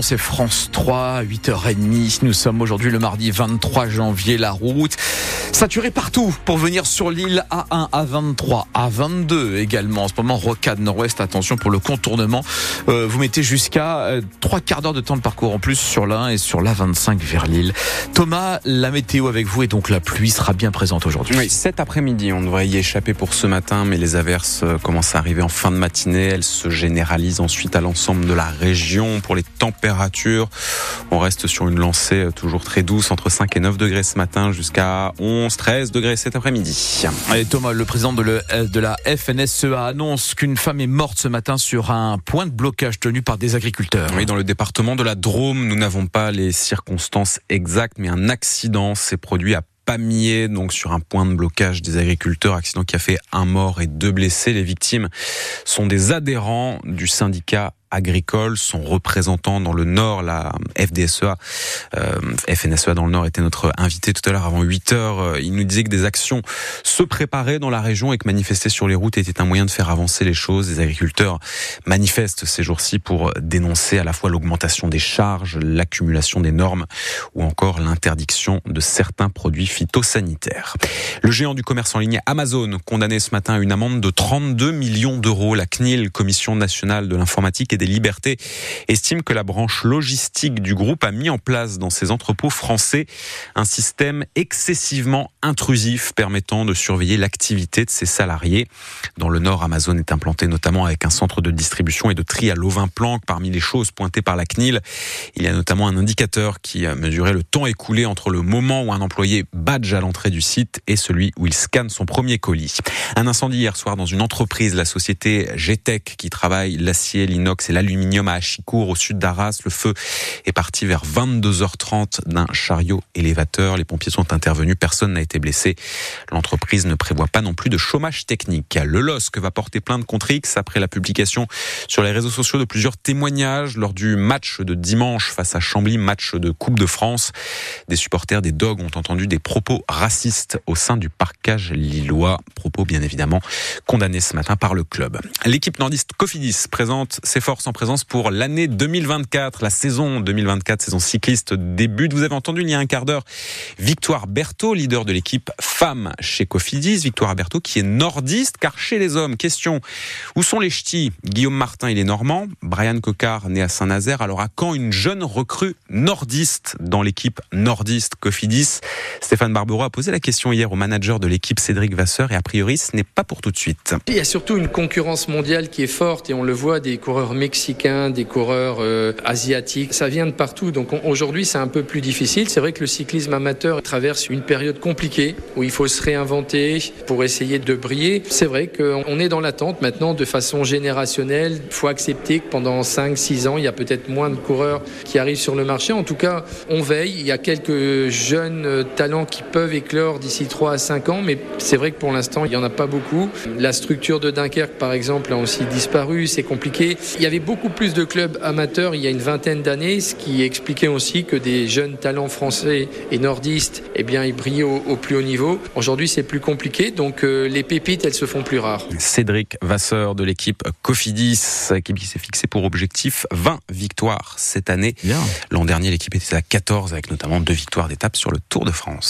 C'est France 3, 8h30. Nous sommes aujourd'hui le mardi 23 janvier. La route saturée partout pour venir sur l'île A1, A23, A22 également. En ce moment, rocade nord-ouest. Attention pour le contournement. Euh, vous mettez jusqu'à euh, trois quarts d'heure de temps de parcours en plus sur l'A1 et sur l'A25 vers l'île. Thomas, la météo avec vous et donc la pluie sera bien présente aujourd'hui. Oui, cet après-midi, on devrait y échapper pour ce matin, mais les averses euh, commencent à arriver en fin de matinée. Elles se généralisent ensuite à l'ensemble de la région. Pour les températures, on reste sur une lancée toujours très douce, entre 5 et 9 degrés ce matin jusqu'à 11 13 degrés cet après-midi. Et Thomas, le président de, le, de, la FNSEA annonce qu'une femme est morte ce matin sur un point de blocage tenu par des agriculteurs. Oui, dans le département de la Drôme, nous n'avons pas les circonstances exactes, mais un accident s'est produit à Pamiers, donc sur un point de blocage des agriculteurs, accident qui a fait un mort et deux blessés. Les victimes sont des adhérents du syndicat agricole. Son représentant dans le Nord, la FDSEA, euh, FNSEA dans le Nord, était notre invité tout à l'heure avant 8 heures. Euh, il nous disait que des actions se préparaient dans la région et que manifester sur les routes était un moyen de faire avancer les choses. Les agriculteurs manifestent ces jours-ci pour dénoncer à la fois l'augmentation des charges, l'accumulation des normes ou encore l'interdiction de certains produits phytosanitaires. Le géant du commerce en ligne Amazon, condamné ce matin à une amende de 32 millions d'euros. La CNIL, Commission nationale de l'informatique des libertés estime que la branche logistique du groupe a mis en place dans ses entrepôts français un système excessivement intrusif permettant de surveiller l'activité de ses salariés. Dans le Nord, Amazon est implanté notamment avec un centre de distribution et de tri à Lovin-Planck. Parmi les choses pointées par la CNIL, il y a notamment un indicateur qui mesurait le temps écoulé entre le moment où un employé badge à l'entrée du site et celui où il scanne son premier colis. Un incendie hier soir dans une entreprise, la société GTEC, qui travaille l'acier, l'inox c'est l'aluminium à Achicourt, au sud d'Arras. Le feu est parti vers 22h30 d'un chariot élévateur. Les pompiers sont intervenus. Personne n'a été blessé. L'entreprise ne prévoit pas non plus de chômage technique. Le LOSC va porter plainte contre X après la publication sur les réseaux sociaux de plusieurs témoignages lors du match de dimanche face à Chambly, match de Coupe de France. Des supporters des Dogs ont entendu des propos racistes au sein du parcage lillois. Propos bien évidemment condamnés ce matin par le club. L'équipe nordiste Cofidis présente ses forces en présence pour l'année 2024, la saison 2024, saison cycliste débute. Vous avez entendu il y a un quart d'heure Victoire Berthaud, leader de l'équipe femme chez Cofidis. Victoire Berthaud qui est nordiste, car chez les hommes, question, où sont les ch'tis? Guillaume Martin, il est normand. Brian Cocard, né à Saint-Nazaire. Alors à quand une jeune recrue nordiste dans l'équipe nordiste Cofidis? Stéphane Barbero a posé la question hier au manager de l'équipe Cédric Vasseur et a priori ce n'est pas pour tout de suite. Il y a surtout une concurrence mondiale qui est forte et on le voit des coureurs mexicains, des coureurs euh, asiatiques. Ça vient de partout. Donc aujourd'hui, c'est un peu plus difficile. C'est vrai que le cyclisme amateur traverse une période compliquée où il faut se réinventer pour essayer de briller. C'est vrai qu'on est dans l'attente maintenant de façon générationnelle. Il faut accepter que pendant 5-6 ans, il y a peut-être moins de coureurs qui arrivent sur le marché. En tout cas, on veille. Il y a quelques jeunes talents qui peuvent éclore d'ici 3 à 5 ans, mais c'est vrai que pour l'instant, il n'y en a pas beaucoup. La structure de Dunkerque, par exemple, a aussi disparu. C'est compliqué. Il y avait beaucoup plus de clubs amateurs il y a une vingtaine d'années, ce qui expliquait aussi que des jeunes talents français et nordistes, eh bien, ils brillaient au, plus haut niveau. Aujourd'hui, c'est plus compliqué, donc euh, les pépites, elles se font plus rares. Cédric Vasseur de l'équipe Cofidis, équipe qui s'est fixée pour objectif 20 victoires cette année. L'an dernier, l'équipe était à 14 avec notamment deux victoires d'étape sur le Tour de France.